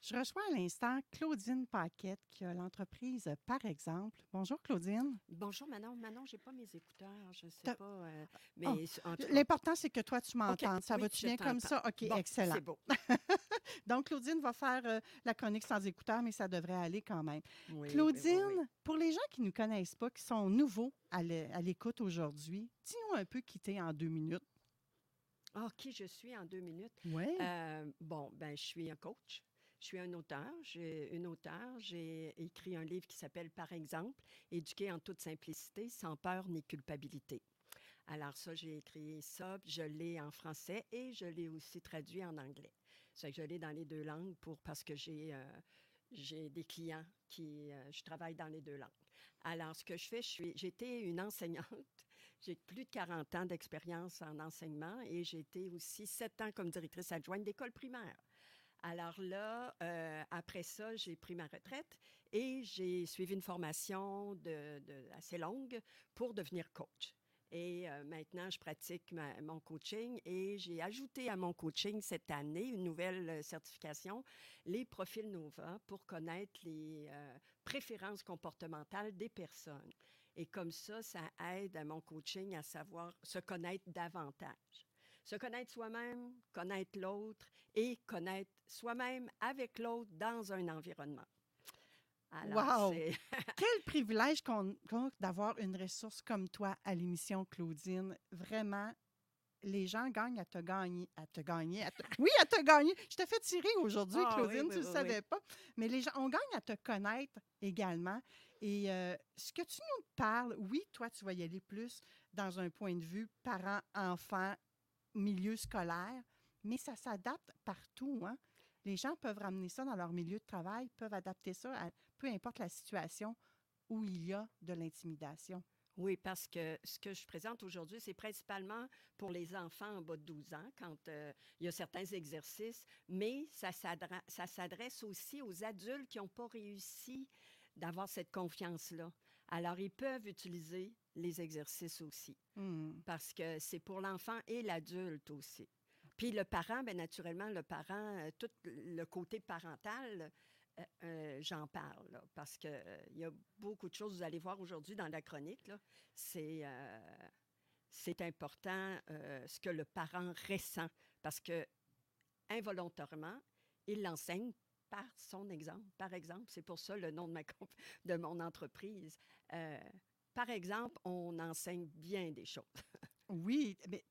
Je reçois à l'instant Claudine Paquette qui a l'entreprise Par exemple. Bonjour Claudine. Bonjour Manon. Manon, j'ai pas mes écouteurs, je sais T'as- pas. euh, mais Oh, cas- L'important, c'est que toi, tu m'entends. Ça oui, va-tu bien comme ça? OK, Bon, excellent. C'est beau. Donc, Claudine va faire euh, la chronique sans écouteurs, mais ça devrait aller quand même. Oui, Claudine, oui. pour les gens qui ne nous connaissent pas, qui sont nouveaux à l'écoute aujourd'hui, dis-nous un peu qui t'es en deux minutes. Ah, qui je suis en deux minutes? Oui. Euh, bon, ben, je suis un coach. Je suis un auteur. Une auteure. J'ai écrit un livre qui s'appelle Par exemple, Éduquer en toute simplicité, sans peur ni culpabilité. Alors ça, j'ai écrit ça, je l'ai en français et je l'ai aussi traduit en anglais. C'est que je l'ai dans les deux langues pour parce que j'ai euh, j'ai des clients qui euh, je travaille dans les deux langues. Alors ce que je fais, je suis j'étais une enseignante. J'ai plus de 40 ans d'expérience en enseignement et j'ai été aussi sept ans comme directrice adjointe d'école primaire. Alors là, euh, après ça, j'ai pris ma retraite et j'ai suivi une formation assez longue pour devenir coach. Et euh, maintenant, je pratique mon coaching et j'ai ajouté à mon coaching cette année une nouvelle euh, certification, les profils NOVA, pour connaître les préférences comportementales des personnes. Et comme ça, ça aide à mon coaching à savoir se connaître davantage. Se connaître soi-même, connaître l'autre et connaître soi-même avec l'autre dans un environnement. Alors, Wow! Quel privilège qu'on qu'on- d'avoir une ressource comme toi à l'émission, Claudine. Vraiment, les gens gagnent à te gagner. À te gagner. à te- Oui, à te gagner. Je t'ai fait tirer aujourd'hui, Ah Claudine, oui, tu ne le savais pas. Mais les gens, on gagne à te connaître également. Et euh, ce que tu nous parles, oui, toi, tu vas y aller plus dans un point de vue parent-enfant, milieu scolaire, mais ça s'adapte partout. Hein? Les gens peuvent ramener ça dans leur milieu de travail, peuvent adapter ça peu importe la situation où il y a de l'intimidation. Oui, parce que ce que je présente aujourd'hui, c'est principalement pour les enfants en bas de 12 ans, quand euh, il y a certains exercices, mais ça s'adresse aussi aux adultes qui n'ont pas réussi d'avoir cette confiance-là. Alors, ils peuvent utiliser les exercices aussi, Hmm. parce que c'est pour l'enfant et l'adulte aussi. Puis le parent, bien naturellement, le parent, euh, tout le côté parental, euh, euh, j'en parle, là, parce qu'il il y a beaucoup de choses, vous allez voir aujourd'hui dans la chronique, c'est c'est important euh, ce que le parent ressent, parce que involontairement, il l'enseigne par son exemple. Par exemple, c'est pour ça le nom de, ma, de mon entreprise. Euh, par exemple, on enseigne bien des choses. Oui, mais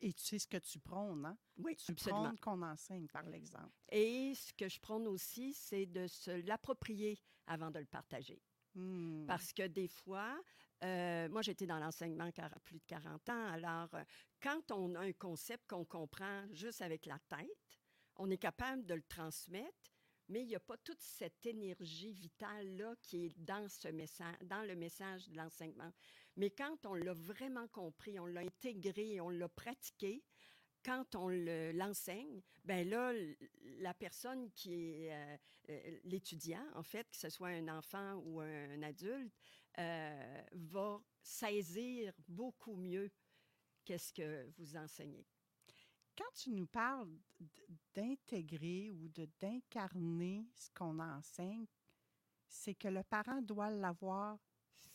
et tu sais ce que tu prônes, hein? Oui, Tu absolument. prônes qu'on enseigne par l'exemple. Et ce que je prône aussi, c'est de se l'approprier avant de le partager. Hmm. Parce que des fois, euh, moi j'étais dans l'enseignement plus de 40 ans, alors euh, quand on a un concept qu'on comprend juste avec la tête, on est capable de le transmettre, mais il n'y a pas toute cette énergie vitale-là qui est dans, ce message, dans le message de l'enseignement. Mais quand on l'a vraiment compris, on l'a intégré, on l'a pratiqué, quand on le- l'enseigne, ben là, la personne qui est euh, euh, l'étudiant, en fait, que ce soit un enfant ou un, un adulte, euh, va saisir beaucoup mieux qu'est-ce que vous enseignez. Quand tu nous parles d'intégrer ou de d'incarner ce qu'on enseigne, c'est que le parent doit l'avoir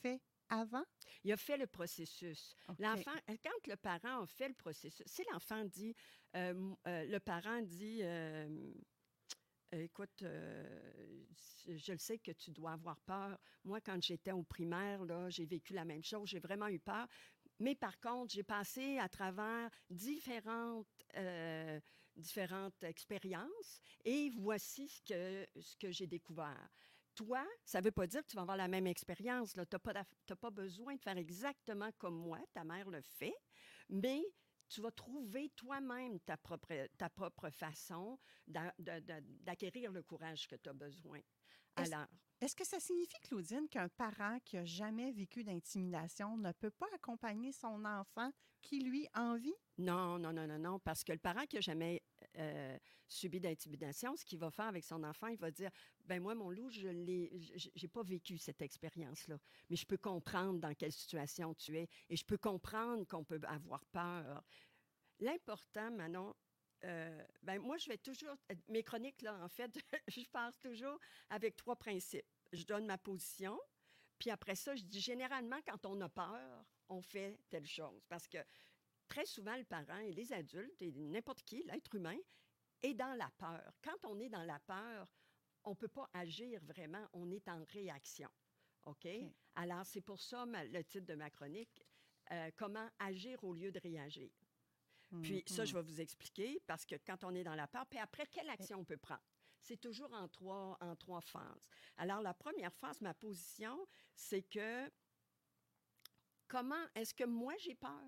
fait avant? Il a fait le processus. L'enfant, euh, quand le parent a fait le processus, si l'enfant dit, euh, euh, le parent dit, euh, Écoute, je le sais que tu dois avoir peur. Moi, quand j'étais au primaire, là, j'ai vécu la même chose. J'ai vraiment eu peur. Mais par contre, j'ai passé à travers différentes, euh, différentes expériences et voici ce que, ce que j'ai découvert. Toi, ça ne veut pas dire que tu vas avoir la même expérience. Tu n'as pas, t'as pas besoin de faire exactement comme moi, ta mère le fait, mais tu vas trouver toi-même ta propre, ta propre façon d'acquérir le courage que tu as besoin. Alors, Est-ce que ça signifie, Claudine, qu'un parent qui n'a jamais vécu d'intimidation ne peut pas accompagner son enfant qui, lui, a envie? Non, non, non, non, non, parce que le parent qui n'a jamais euh, subi d'intimidation, ce qu'il va faire avec son enfant, il va dire ben moi, mon loup, je l'ai, j'ai pas vécu cette expérience-là, mais je peux comprendre dans quelle situation tu es et je peux comprendre qu'on peut avoir peur. L'important, Manon, euh, ben moi, je vais toujours, mes chroniques, là, en fait, je pars toujours avec trois principes. Je donne ma position, puis après ça, je dis généralement, quand on a peur, on fait telle chose. Parce que très souvent, le parent et les adultes et n'importe qui, l'être humain, est dans la peur. Quand on est dans la peur, on ne peut pas agir vraiment, on est en réaction. OK? Alors, c'est pour ça ma- le titre de ma chronique, euh, Comment agir au lieu de réagir. Puis ça, Mhm. je vais vous expliquer parce que quand on est dans la peur, puis après, quelle action on peut prendre? C'est toujours en trois, en trois phases. Alors, la première phase, ma position, c'est que comment est-ce que moi j'ai peur?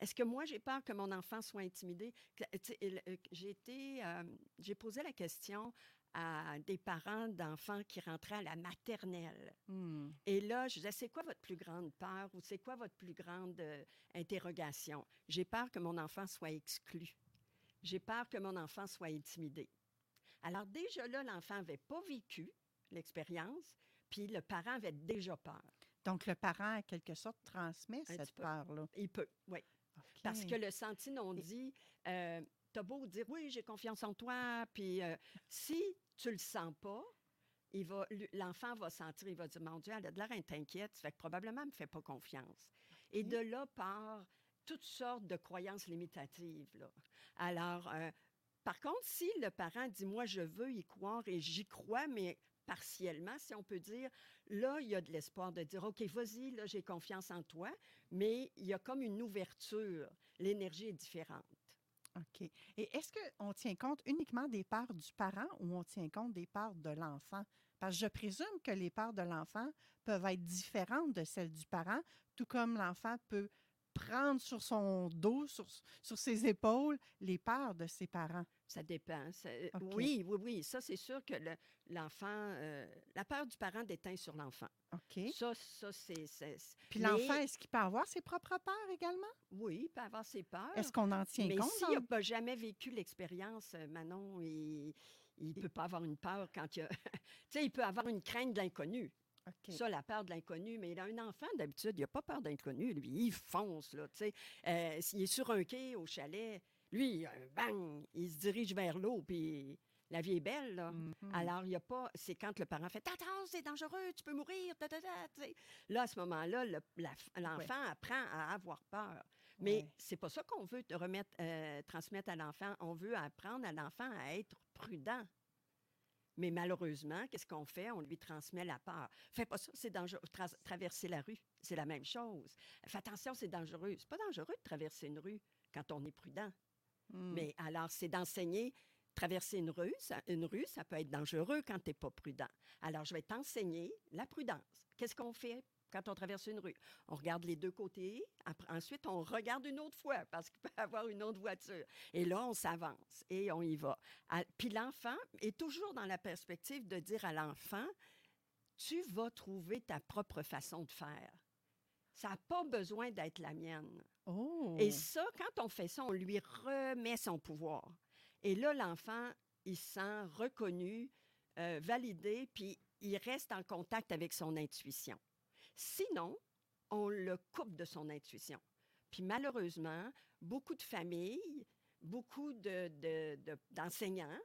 Est-ce que moi j'ai peur que mon enfant soit intimidé? Euh, J'ai été, euh, j'ai posé la question à des parents d'enfants qui rentraient à la maternelle. Hmm. Et là, je disais, c'est quoi votre plus grande peur ou c'est quoi votre plus grande euh, interrogation? J'ai peur que mon enfant soit exclu. J'ai peur que mon enfant soit intimidé. Alors déjà là, l'enfant n'avait pas vécu l'expérience, puis le parent avait déjà peur. Donc, le parent, en quelque sorte, transmet cette peu. peur-là. Il peut, oui. Parce que le senti non dit, euh, t'as beau dire oui, j'ai confiance en toi, puis euh, si tu le sens pas, il va, lui- l'enfant va sentir, il va dire mon Dieu, elle a de l'air inquiète, fait que probablement elle me fait pas confiance. Et de là part toutes sortes de croyances limitatives. Là. Alors, euh, par contre, si le parent dit moi je veux y croire et j'y crois, mais partiellement, si on peut dire, là, il y a de l'espoir de dire, OK, vas-y, là, j'ai confiance en toi, mais il y a comme une ouverture. L'énergie est différente. OK. Et est-ce qu'on tient compte uniquement des peurs du parent ou on tient compte des peurs de l'enfant? Parce que je présume que les peurs de l'enfant peuvent être différentes de celles du parent, tout comme l'enfant peut prendre sur son dos, sur, ses épaules, les peurs de ses parents. Ça dépend. Ça- euh. Oui, oui, oui. Ça, c'est sûr que le- l'enfant, euh, la peur du parent déteint sur l'enfant. OK. Ça, ça c'est. Puis l'enfant, est-ce qu'il peut avoir ses propres peurs également? Oui, il peut avoir ses peurs. Est-ce qu'on en tient mais compte? s'il n'a pas jamais vécu l'expérience, euh, Manon, il ne peut pas avoir une peur quand il y a. tu sais, il peut avoir une crainte de l'inconnu. Ça, la peur de l'inconnu. Mais il a un enfant, d'habitude, il n'a pas peur d'inconnu. Lui, il fonce, là, tu sais. Euh, S'il est sur un quai au chalet, lui, bang, il se dirige vers l'eau, puis la vie est belle, là. Mhm. Alors, il n'y a pas. C'est quand le parent fait Attends, c'est dangereux, tu peux mourir. ta, ta, ta, tu sais. Là, à ce moment-là, l'enfant apprend à avoir peur. Mais Ouais. c'est pas ça qu'on veut te remettre, euh, transmettre à l'enfant. On veut apprendre à l'enfant à être prudent. Mais malheureusement, qu'est-ce qu'on fait? On lui transmet la peur. Fais pas ça, c'est dangereux. Tra- traverser la rue, c'est la même chose. Fais attention, c'est dangereux. C'est pas dangereux de traverser une rue quand on est prudent. Hmm. Mais alors, c'est d'enseigner. Traverser une rue, ça, une rue, ça peut être dangereux quand tu n'es pas prudent. Alors, je vais t'enseigner la prudence. Qu'est-ce qu'on fait quand on traverse une rue? On regarde les deux côtés. Ensuite, on regarde une autre fois parce qu'il peut y avoir une autre voiture. Et là, on s'avance et on y va. Puis l'enfant est toujours dans la perspective de dire à l'enfant, tu vas trouver ta propre façon de faire. Ça n'a pas besoin d'être la mienne. Oh! Et ça, quand on fait ça, on lui remet son pouvoir. Et là, l'enfant, il se sent reconnu, euh, validé, puis il reste en contact avec son intuition. Sinon, on le coupe de son intuition. Puis malheureusement, beaucoup de familles, beaucoup de- de- de- d'enseignants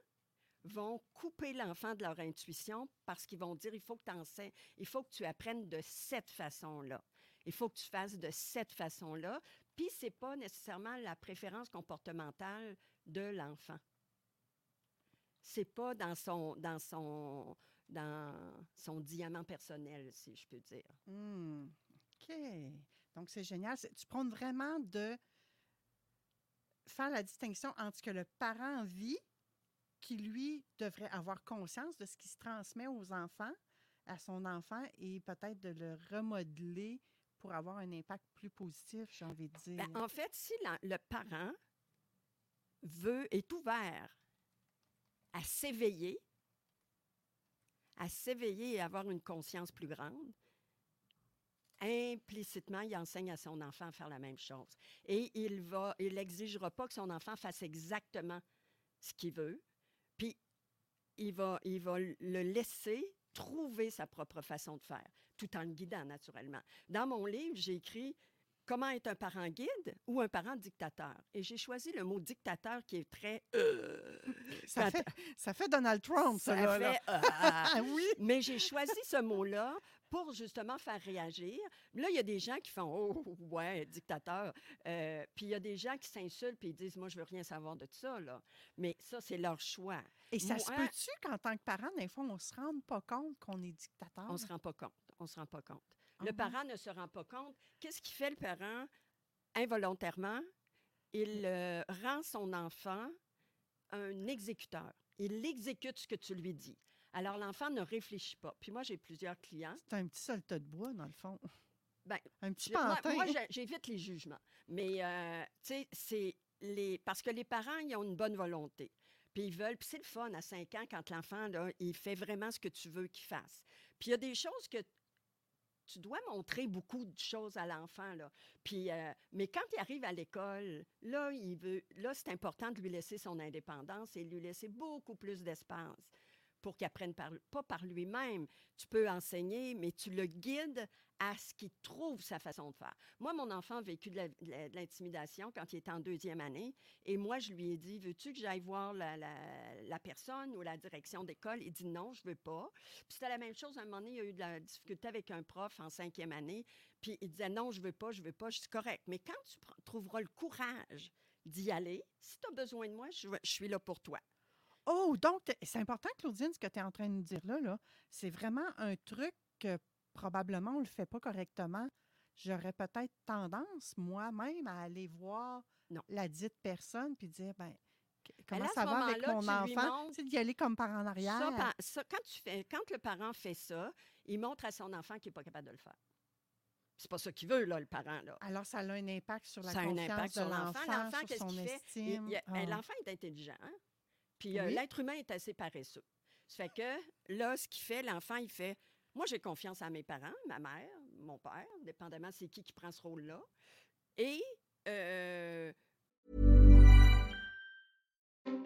vont couper l'enfant de leur intuition parce qu'ils vont dire il faut que tu enseignes, il faut que tu apprennes de cette façon-là. Il faut que tu fasses de cette façon-là. Puis c'est pas nécessairement la préférence comportementale de l'enfant. c'est pas dans son, dans son, dans son diamant personnel, si je peux dire. Hmm, OK. Donc, c'est génial. Tu prônes vraiment de faire la distinction entre ce que le parent vit, qui lui devrait avoir conscience de ce qui se transmet aux enfants, à son enfant, et peut-être de le remodeler pour avoir un impact plus positif, j'ai envie de dire. Ben, en fait, si le parent veut, est ouvert à s'éveiller, à s'éveiller et avoir une conscience plus grande, implicitement, il enseigne à son enfant à faire la même chose. Et il va, il n'exigera pas que son enfant fasse exactement ce qu'il veut, puis il va, il va le laisser trouver sa propre façon de faire, tout en le guidant naturellement. Dans mon livre, j'ai écrit Comment être un parent guide ou un parent dictateur. Et j'ai choisi le mot dictateur qui est très... euh, ça, fait, ça fait Donald Trump, ça, ça là, là. fait, euh, Ah oui! mais j'ai choisi ce mot-là pour justement faire réagir. Là, il y a des gens qui font Oh, ouais, dictateur. Euh, puis il y a des gens qui s'insultent puis ils disent Moi, je veux rien savoir de ça. Là. Mais ça, c'est leur choix. Et ça se peut-tu qu'en tant que parent, des fois, on ne se rende pas compte qu'on est dictateur? On ne se rend pas compte. On se rend pas compte. Ah Le ouais? parent ne se rend pas compte. Qu'est-ce qui fait le parent? Involontairement? Il euh, rend son enfant un exécuteur. Il exécute ce que tu lui dis. Alors, l'enfant ne réfléchit pas. Puis moi, j'ai plusieurs clients. C'est un petit soldat de bois, dans le fond. Ben, un petit Je- pantin. moi, j'évite les jugements. Mais, euh, tu sais, c'est les... Parce que les parents, ils ont une bonne volonté. Puis ils veulent... Puis c'est le fun à 5 ans quand l'enfant, il fait vraiment ce que tu veux qu'il fasse. Puis il y a des choses que tu dois montrer beaucoup de choses à l'enfant, là. Puis, euh, mais quand il arrive à l'école, là, il veut... Là, c'est important de lui laisser son indépendance et lui laisser beaucoup plus d'espace pour qu'il apprenne pas par lui-même. Tu peux enseigner, mais tu le guides à ce qu'il trouve sa façon de faire. Moi, mon enfant a vécu de l'intimidation quand il était en deuxième année. Et moi, je lui ai dit, veux-tu que j'aille voir la, personne ou la direction d'école? Il dit non, je veux pas. Puis c'était la même chose. À un moment donné, il y a eu de la difficulté avec un prof en cinquième année. Puis il disait non, je veux pas, je veux pas. Je dis correct. Mais quand tu trouveras le courage d'y aller, si tu as besoin de moi, je suis là pour toi. Oh, donc, c'est important, Claudine, ce que tu es en train de nous dire là. là. C'est vraiment un truc que probablement on ne le fait pas correctement. J'aurais peut-être tendance, moi-même, à aller voir Non. la dite personne puis dire, ben, comment là, ça va avec mon enfant? Tu d'y aller comme par en arrière. Ça, par- ça, quand, tu fais, quand le parent fait ça, il montre à son enfant qu'il n'est pas capable de le faire. C'est pas ça qu'il veut, là, le parent. Là. Alors, ça a un impact sur la ça a un confiance impact de sur l'enfant. l'enfant, L'enfant, qu'est-ce qu'il fait? Ah. L'enfant est intelligent. hein? Puis euh, Oui. l'être humain est assez paresseux. Ça fait que là, ce qu'il fait, l'enfant, il fait Moi, j'ai confiance à mes parents, ma mère, mon père, dépendamment c'est qui qui prend ce rôle-là. Et euh,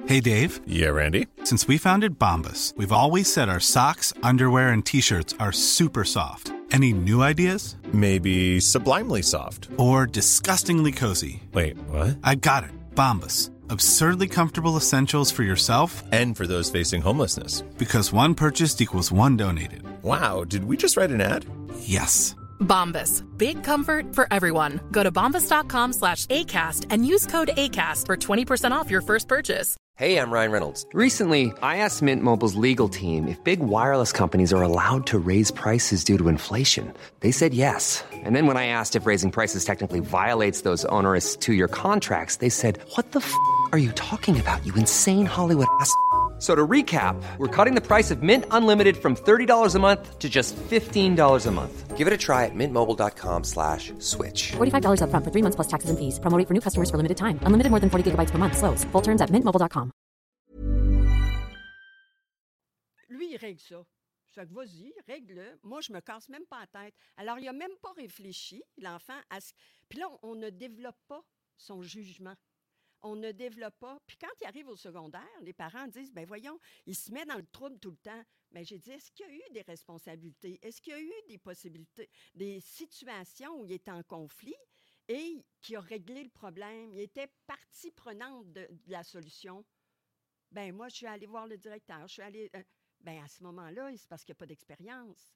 Hey, Dave. Yeah, Randy? Since we founded Bombus, we've always said our socks, underwear, and t shirts are super soft. Any new ideas? Maybe sublimely soft. Or disgustingly cozy? Wait, what? I got it. Bombus. Absurdly comfortable essentials for yourself And for those facing homelessness. because one purchased equals one donated. Wow, did we just write an ad? Yes. Bombas. Big comfort for everyone. Go to bombas.com slash ACAST and use code ACAST for 20% off your first purchase. Hey, I'm Ryan Reynolds. Recently, I asked Mint Mobile's legal team if big wireless companies are allowed to raise prices due to inflation. They said yes. And then when I asked if raising prices technically violates those onerous two year contracts, they said, What the f are you talking about, you insane Hollywood ass? F- So to recap, we're cutting the price of Mint Unlimited from $30 a month to just $15 a month. Give it a try at mintmobile.com slash switch. $45 upfront for three months plus taxes and fees. Promo rate for new customers for limited time. Unlimited more than 40 gigabytes per month. Slows. Full terms at mintmobile.com. lui, il règle ça. Fait que vas-y, règle-le. Moi, je me casse même pas la tête. Alors, il n'a même pas réfléchi, l'enfant, à ce. Puis là, on, on ne développe pas son jugement. On ne développe pas. Puis quand il arrive au secondaire, les parents disent ben voyons, il se met dans le trouble tout le temps. Mais j'ai dit est-ce qu'il y a eu des responsabilités? Est-ce qu'il y a eu des possibilités, des situations où il était en conflit et qui a réglé le problème? Il était partie prenante de, de la solution. Ben moi, je suis allée voir le directeur. Je suis allée. euh, ben à ce moment-là, c'est parce qu'il n'y a pas d'expérience.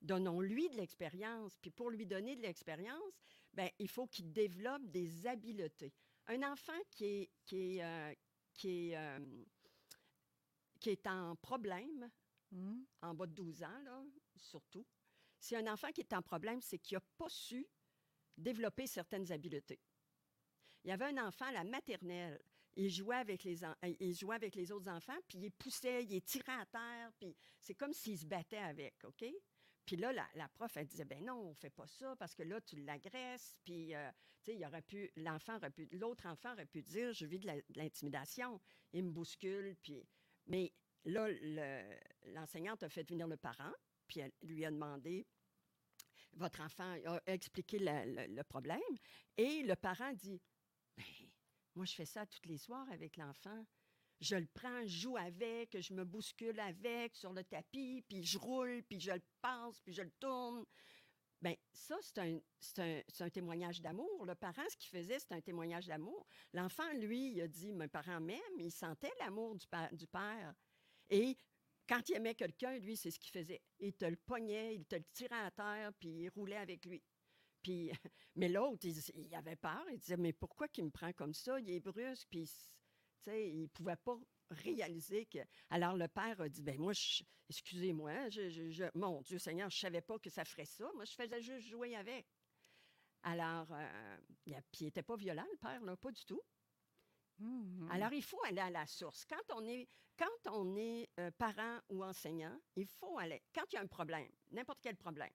Donnons-lui de l'expérience. Puis pour lui donner de l'expérience, ben, il faut qu'il développe des habiletés. Un enfant qui est, qui est, euh, qui est, euh, qui est en problème, Hmm? en bas de 12 ans, là, surtout, si un enfant qui est en problème, c'est qu'il n'a pas su développer certaines habiletés. Il y avait un enfant à la maternelle, il jouait avec les, en- euh, il jouait avec les autres enfants, puis il poussait, il tirait à terre, puis c'est comme s'il se battait avec, OK? Puis là, la, prof, elle disait, ben non, on fait pas ça, parce que là, tu l'agresses, puis, euh, tu sais, il aurait pu, l'enfant aurait pu, l'autre enfant aurait pu dire, je vis de l'intimidation, il me bouscule, puis... Mais là, le- l'enseignante a fait venir le parent, puis elle lui a demandé, votre enfant a expliqué le problème, et le parent dit, ben, moi, je fais ça tous les soirs avec l'enfant. Je le prends, je joue avec, je me bouscule avec sur le tapis, puis je roule, puis je le passe, puis je le tourne. Bien, ça, c'est un, un, un témoignage d'amour. Le parent, ce qu'il faisait, c'est un témoignage d'amour. L'enfant, lui, il a dit, mes parents m'aiment, il sentait l'amour du, père. Et quand il aimait quelqu'un, lui, c'est ce qu'il faisait. Il te le pognait, il te le tirait à terre, puis il roulait avec lui. Puis, mais l'autre, il, avait peur. Il disait, mais pourquoi qu'il me prend comme ça? Il est brusque, puis, sais, il pouvait pas réaliser que... Alors, le père a dit, ben moi, je- excusez-moi, je, je- je- mon Dieu Seigneur, je savais pas que ça ferait ça. Moi, je faisais juste jouer avec. Alors, euh, il n'était pas violent, le père, là, pas du tout. Mhm. Alors, il faut aller à la source. Quand on est, quand on est euh, parent ou enseignant, il faut aller. Quand il y a un problème, n'importe quel problème,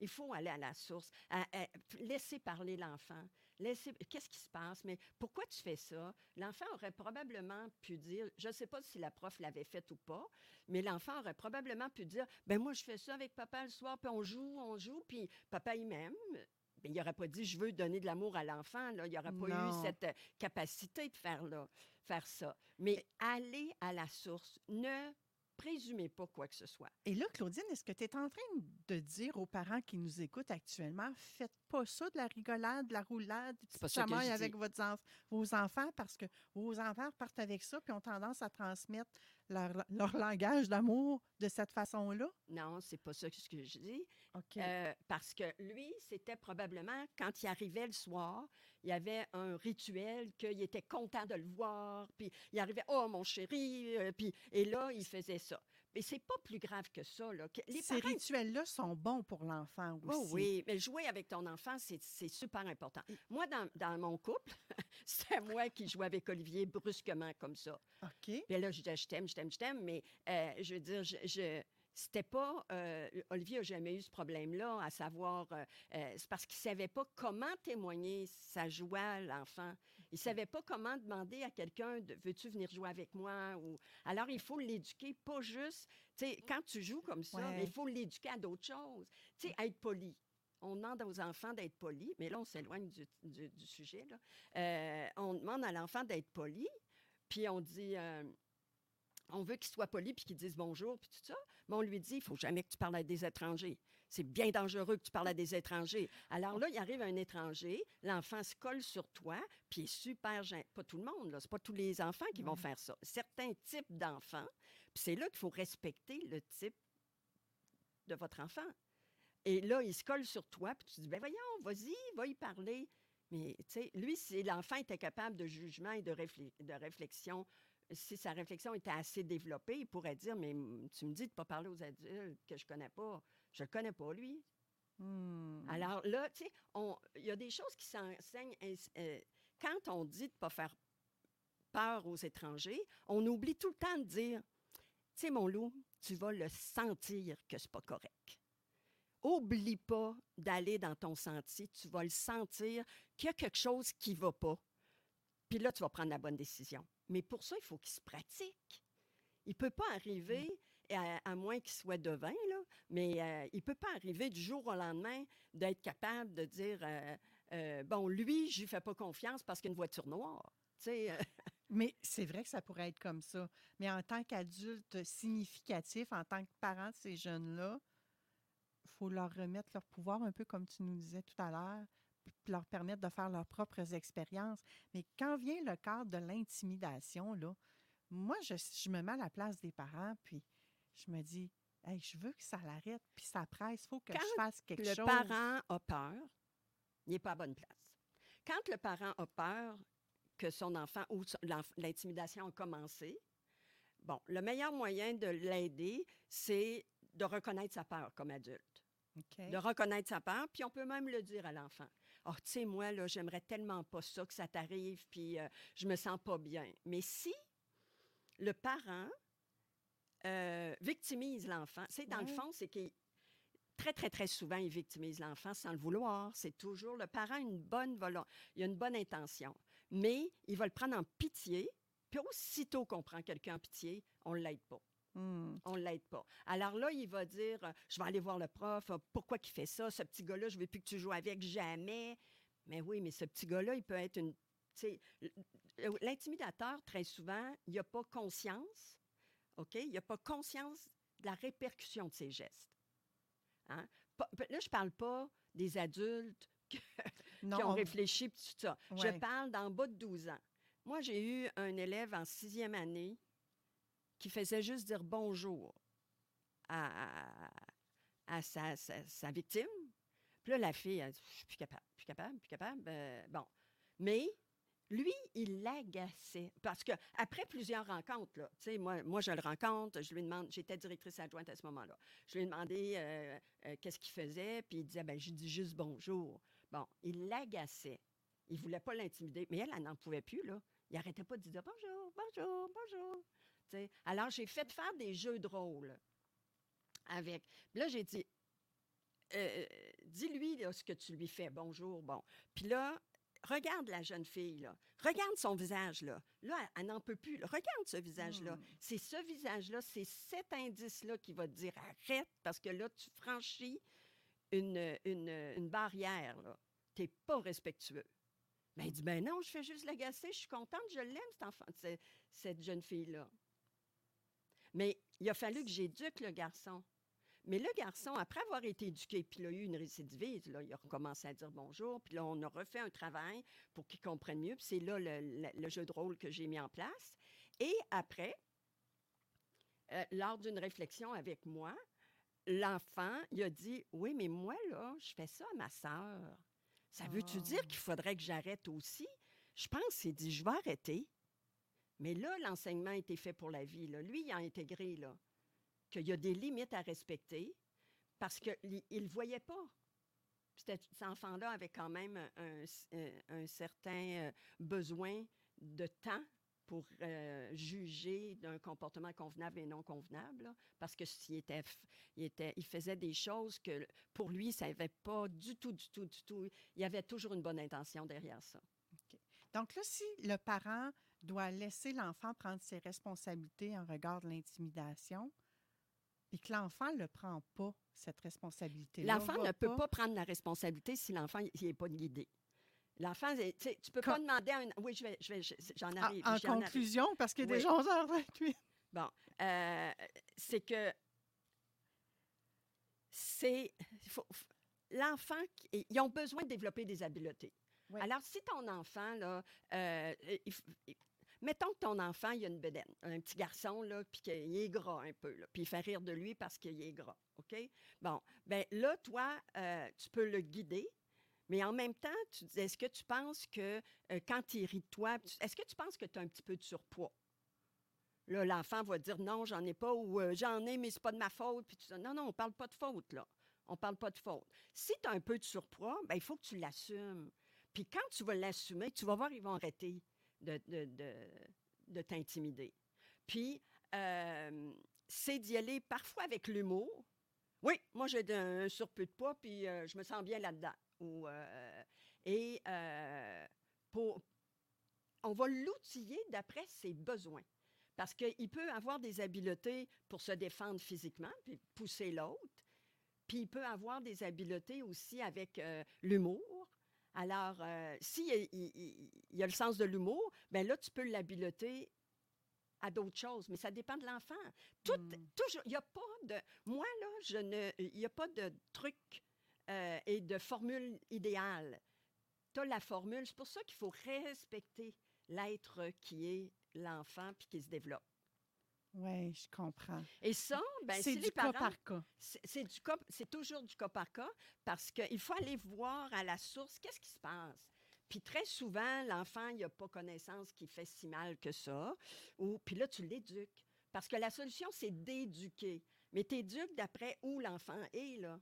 il faut aller à la source, à- à- laisser parler l'enfant, Qu'est-ce qui se passe? Mais pourquoi tu fais ça? L'enfant aurait probablement pu dire, je ne sais pas si la prof l'avait fait ou pas, mais l'enfant aurait probablement pu dire, ben moi je fais ça avec papa le soir, puis on joue, on joue, puis papa il m'aime. Ben, il n'aurait pas dit je veux donner de l'amour à l'enfant. Là. Il n'aurait pas Non. eu cette euh, capacité de faire, là, faire ça. Mais allez à la source. Ne présumez pas quoi que ce soit. Et là, Claudine, est-ce que tu es en train de dire aux parents qui nous écoutent actuellement, faites pas ça de la rigolade, de la roulade, du chamaille avec votre enf- vos enfants parce que vos enfants partent avec ça puis ont tendance à transmettre leur, leur langage d'amour de cette façon-là? Non, c'est pas ça que ce que je dis. OK. Euh, parce que lui, c'était probablement quand il arrivait le soir, il y avait un rituel qu'il était content de le voir, puis il arrivait oh mon chéri, euh, puis et là il faisait ça. Mais c'est pas plus grave que ça là. Les Ces parents rituels-là sont bons pour l'enfant aussi. Oh oui, mais jouer avec ton enfant, c'est c'est super important. Moi, dans, dans mon couple, c'était moi qui jouais avec Olivier brusquement comme ça. OK. Puis là, je disais, je t'aime, je t'aime, je t'aime, mais euh, je veux dire, je, je- c'était pas. euh, Olivier n'a jamais eu ce problème-là, à savoir. euh, euh, c'est parce qu'il ne savait pas comment témoigner sa joie à l'enfant. Il ne savait pas comment demander à quelqu'un de veux-tu venir jouer avec moi ou Alors, il faut l'éduquer, pas juste. Tu sais, quand tu joues comme ça, Ouais. mais il faut l'éduquer à d'autres choses. Tu sais, être poli. On demande aux enfants d'être polis, mais là, on s'éloigne du, du- du sujet. Là. Euh, on demande à l'enfant d'être poli, puis on dit. euh, on veut qu'il soit poli puis qu'il dise bonjour puis tout ça, mais on lui dit il faut jamais que tu parles à des étrangers. C'est bien dangereux que tu parles à des étrangers. Alors là, il arrive un étranger, l'enfant se colle sur toi, puis est super. Pas tout le monde, là, c'est pas tous les enfants qui vont faire ça. Certains types d'enfants, puis c'est là qu'il faut respecter le type de votre enfant. Et là, il se colle sur toi, puis tu dis ben voyons, vas-y, va y parler. Mais tu sais, lui, si l'enfant était capable de jugement et de, réflexion si sa réflexion était assez développée, il pourrait dire Mais tu me dis de ne pas parler aux adultes que je ne connais pas. Je ne le connais pas, lui. Hmm. Alors là, tu sais, il y a des choses qui s'enseignent. ins- euh, quand on dit de ne pas faire peur aux étrangers, on oublie tout le temps de dire Tu sais, mon loup, tu vas le sentir que c'est pas correct. Oublie pas d'aller dans ton sentier. Tu vas le sentir qu'il y a quelque chose qui ne va pas. Puis là, tu vas prendre la bonne décision. Mais pour ça, il faut qu'il se pratique. Il ne peut pas arriver, à, à moins qu'il soit devin, mais euh, il ne peut pas arriver du jour au lendemain d'être capable de dire euh, euh, Bon, lui, je lui fais pas confiance parce qu'il a une voiture noire. Mais c'est vrai que ça pourrait être comme ça. Mais en tant qu'adulte significatif, en tant que parent de ces jeunes-là, il faut leur remettre leur pouvoir, un peu comme tu nous disais tout à l'heure, puis leur permettre de faire leurs propres expériences. Mais quand vient le cadre de l'intimidation, là, moi, je me mets à la place des parents, puis je me dis, Hey, je veux que ça l'arrête, puis ça presse, il faut que Quand je fasse quelque le chose. parent a peur, il n'est pas à bonne place. Quand le parent a peur que son enfant ou l'intimidation a commencé, Bon, le meilleur moyen de l'aider, c'est de reconnaître sa peur comme adulte. De reconnaître sa peur, puis on peut même le dire à l'enfant. Oh, tu sais, moi, là, j'aimerais tellement pas ça que ça t'arrive, puis euh, je me sens pas bien. Mais si le parent euh, victimise l'enfant, c'est dans le fond, c'est qu'il très, très, très souvent, il victimise l'enfant sans le vouloir. C'est toujours le parent a une bonne volonté, il a une bonne intention, mais il va le prendre en pitié. Puis aussitôt qu'on prend quelqu'un en pitié, on ne l'aide pas. Hmm. On ne l'aide pas. Alors là, il va dire euh, Je vais aller voir le prof, euh, pourquoi il fait ça? Ce petit gars-là, je ne veux plus que tu joues avec jamais. Mais oui, mais ce petit gars-là, il peut être une. L'intimidateur, très souvent, il n'a pas conscience, OK? Il n'a pas conscience de la répercussion de ses gestes. Hein? Là, je ne parle pas des adultes qui Non, ont on- réfléchi, tout ça. Ouais. Je parle d'en bas de 12 ans. Moi, j'ai eu un élève en sixième année qui faisait juste dire bonjour à, à- à sa, sa- sa victime. Puis là, la fille, elle dit, je suis plus capable, plus capable, plus capable. Euh, bon. Mais lui, il l'agaçait. Parce que après plusieurs rencontres, moi, je le rencontre, je lui demande, j'étais directrice adjointe à ce moment-là. Je lui ai demandé euh, euh, qu'est-ce qu'il faisait, puis il disait, ben, je dis juste bonjour. Bon, il l'agaçait. Il voulait pas l'intimider, mais elle, elle n'en pouvait plus, là. Il arrêtait pas de dire bonjour, bonjour, bonjour. Alors, j'ai fait faire des jeux de rôle avec. Là, j'ai dit, euh, dis-lui ce que tu lui fais, bonjour, bon. Puis là, regarde la jeune fille, là. Regarde son visage, là. Là, elle- n'en peut plus. là. Regarde ce visage-là. Hmm. C'est ce visage-là, c'est cet indice-là qui va te dire arrête, parce que là, tu franchis une, une, une barrière, là. Tu n'es pas respectueux. Ben, il dit, ben non, je fais juste l'agacer, je suis contente, je l'aime, cet enfant, ce- cette jeune fille-là. Mais il a fallu que j'éduque le garçon. Mais le garçon, après avoir été éduqué, puis il a eu une récidive, là, il a recommencé à dire bonjour, puis là, on a refait un travail pour qu'il comprenne mieux, puis c'est là le, le- le jeu de rôle que j'ai mis en place. Et après, euh, lors d'une réflexion avec moi, l'enfant, il a dit, oui, mais moi, là, je fais ça à ma sœur. Ça veut-tu dire qu'il faudrait que j'arrête aussi? Je pense qu'il dit, je vais arrêter. Mais là, l'enseignement a été fait pour la vie. Là. Lui, il a intégré là, qu'il y a des limites à respecter parce qu'il ne voyait pas. Cet enfant-là avait quand même un, un certain euh, besoin de temps pour euh, juger d'un comportement convenable et non convenable, parce que s'il il faisait des choses que pour lui, ça n'avait pas du tout, du tout, du tout. Il y avait toujours une bonne intention derrière ça. Donc là, si le parent doit laisser l'enfant prendre ses responsabilités en regard de l'intimidation, puis que l'enfant ne prend pas, cette responsabilité L'enfant ne peut pas prendre la responsabilité si l'enfant n'est pas guidé. L'enfant, tu sais, tu peux pas demander à un... Oui, je vais, je vais, je- j'en En, arrive. en j'en arrive. conclusion, parce qu'il est Oui. déjà 11h28. Bon, euh, c'est que c'est l'enfant, ils ont besoin de développer des habiletés. Ouais. Alors, si ton enfant, là, euh, il- mettons que ton enfant, il a une bedaine, un petit garçon, là, puis qu'il est gras un peu, puis il fait rire de lui parce qu'il est gras, OK? Bon, ben là, toi, euh, tu peux le guider, mais en même temps, tu est-ce que tu penses que euh, quand il rit de toi, est-ce que tu penses que tu as un petit peu de surpoids? Là, l'enfant va dire non, j'en ai pas, ou euh, j'en ai, mais c'est pas de ma faute. Puis tu dis, non, non, on parle pas de faute, là. On parle pas de faute. Si tu as un peu de surpoids, ben, il faut que tu l'assumes. Puis quand tu vas l'assumer, tu vas voir, ils vont arrêter de, de, de- de t'intimider. Puis, euh, c'est d'y aller parfois avec l'humour. Oui, moi, j'ai de- un surplus de poids, puis euh, je me sens bien là-dedans. Ou, euh, et pour, on va l'outiller d'après ses besoins. Parce qu'il peut avoir des habiletés pour se défendre physiquement, puis pousser l'autre. Puis il peut avoir des habiletés aussi avec l'humour. Alors, euh, s'il il, il- il a le sens de l'humour, bien là, tu peux l'habileter à d'autres choses, mais ça dépend de l'enfant. Tout, toujours, il n'y a pas de... Moi, là, je ne... Il n'y a pas de truc euh, et de formule idéale. Tu as la formule. C'est pour ça qu'il faut respecter l'être qui est l'enfant puis qui se développe. Oui, je comprends. Et ça, ben, c'est du les cas par cas. c'est c'est du cas, c'est toujours du cas par cas parce qu'il faut aller voir à la source qu'est-ce qui se passe. Puis très souvent, l'enfant, il n'a pas connaissance qu'il fait si mal que ça. Ou puis là, tu l'éduques. Parce que la solution, c'est d'éduquer. Mais tu éduques d'après où l'enfant est, là.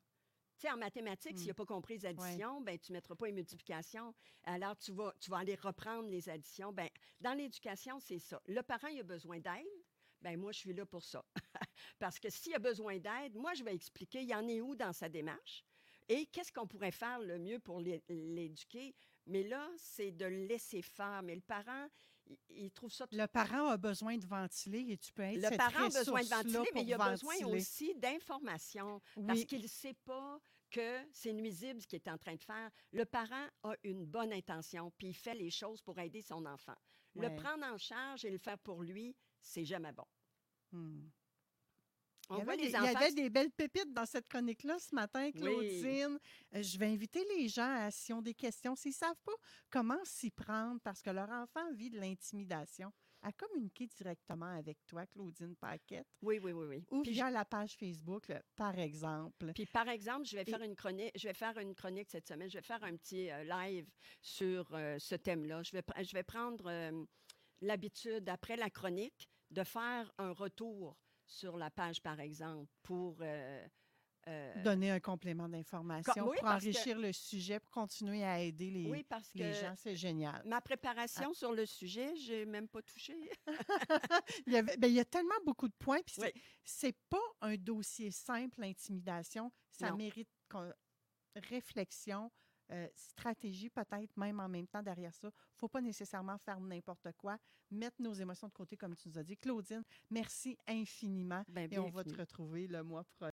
Tu sais, en mathématiques, s'il n'a pas compris les additions, ben, tu ne mettras pas les multiplications. Alors, tu vas, tu vas aller reprendre les additions. Ben, dans l'éducation, c'est ça. Le parent, il a besoin d'aide. Ben, moi, je suis là pour ça. Parce que s'il a besoin d'aide, moi, je vais expliquer, il y en est où dans sa démarche et qu'est-ce qu'on pourrait faire le mieux pour l'é- l'éduquer. Mais là, c'est de le laisser faire. Mais le parent, il, il trouve ça Le parent a besoin de ventiler et tu peux être le cette parent a besoin de ventiler, mais il a besoin aussi d'informations parce qu'il ne sait pas que c'est nuisible ce qu'il est en train de faire. Le parent a une bonne intention, puis il fait les choses pour aider son enfant. Ouais. Le prendre en charge et le faire pour lui, c'est jamais bon. Hmm. On il y, voit avait les des, il y enfants avait des belles pépites dans cette chronique-là ce matin. Claudine. Euh, Je vais inviter les gens, à, s'ils ont des questions, s'ils ne savent pas comment s'y prendre parce que leur enfant vit de l'intimidation, à communiquer directement avec toi, Claudine Paquette, Oui, oui, oui, oui. ou Puis, via la page Facebook, là, par exemple. Puis par exemple, je vais faire une chronique, je vais faire une chronique cette semaine. Je vais faire un petit euh, live sur euh, ce thème-là. Je vais, je vais prendre euh, l'habitude après la chronique de faire un retour sur la page, par exemple, pour euh, euh, Donner un complément d'information oui, pour que- enrichir le sujet, pour continuer à aider les, oui, parce que les gens. C'est génial. ma préparation sur le sujet, j'ai même pas touché. Il y, avait- ben, il y a tellement beaucoup de points. Puis Oui. c'est pas un dossier simple, l'intimidation. Ça Non. mérite réflexion, euh, stratégie peut-être même en même temps derrière ça. Il ne faut pas nécessairement faire n'importe quoi, mettre nos émotions de côté comme tu nous as dit. Claudine, merci infiniment Ben, et on va te retrouver le mois prochain.